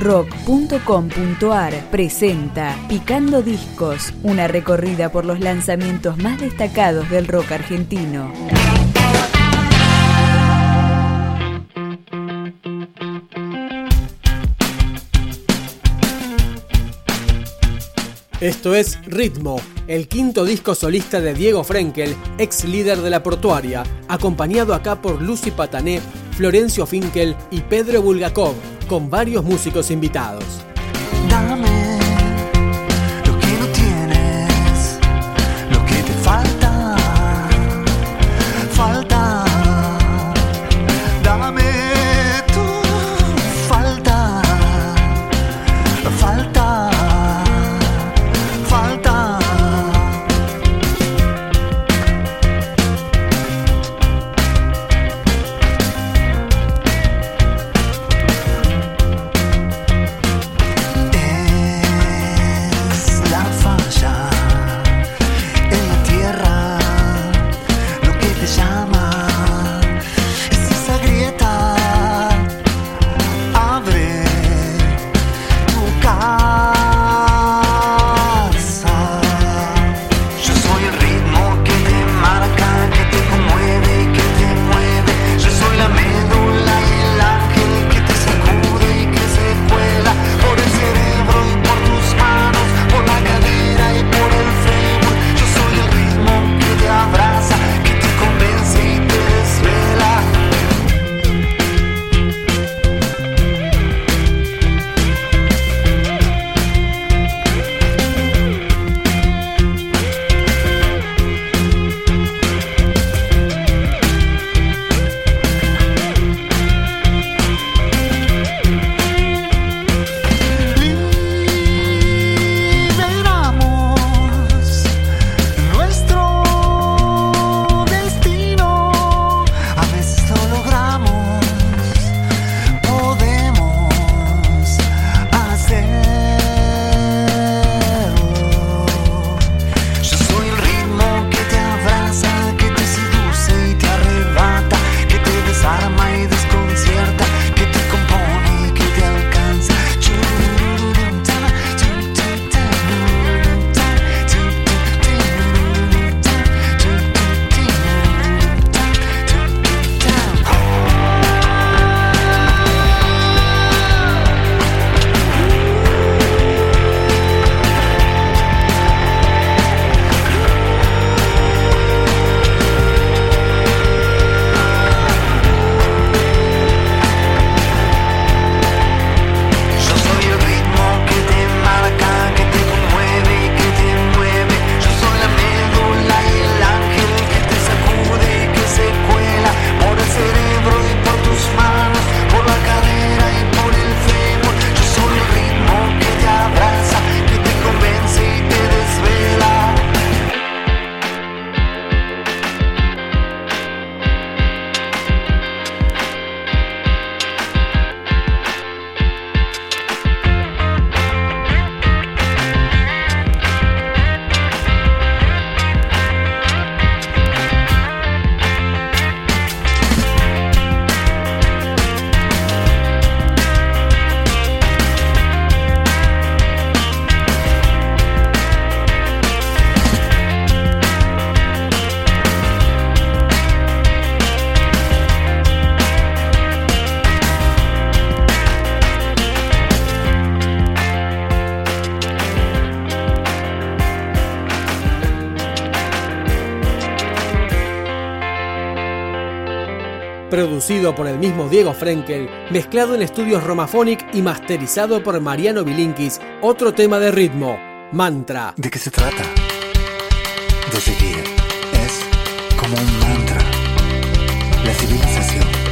rock.com.ar presenta Picando Discos, una recorrida por los lanzamientos más destacados del rock argentino. Esto es Ritmo, el quinto disco solista de Diego Frenkel, ex líder de la portuaria, acompañado acá por Lucy Patané, Florencio Finkel y Pedro Bulgakov con varios músicos invitados. producido por el mismo Diego Frenkel, mezclado en estudios Romaphonic y masterizado por Mariano Bilinkis, otro tema de ritmo, mantra. ¿De qué se trata? De seguir. Es como un mantra. La civilización.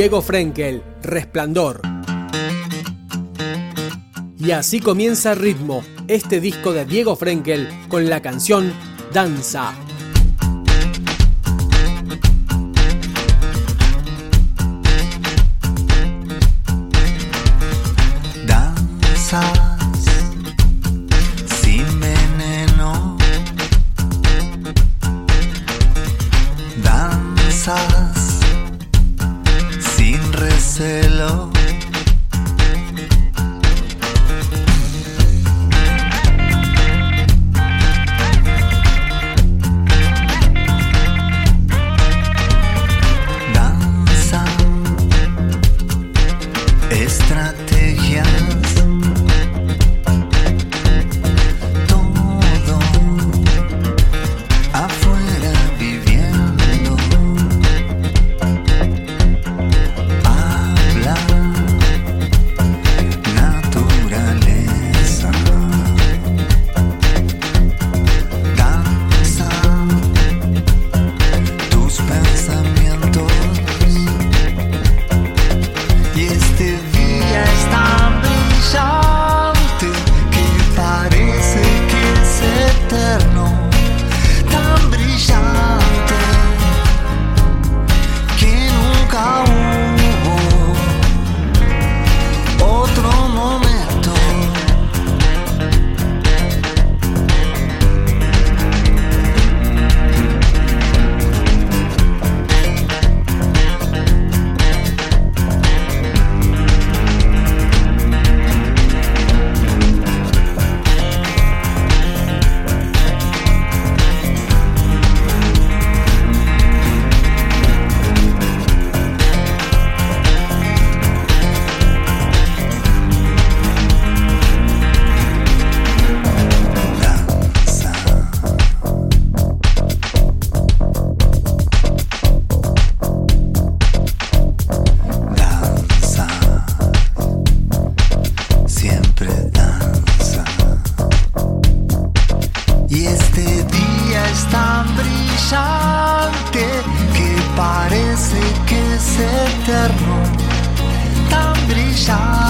Diego Frenkel, Resplandor. Y así comienza Ritmo, este disco de Diego Frenkel, con la canción Danza. danza. Y este día es tan brillante que parece que es eterno. Tan brillante.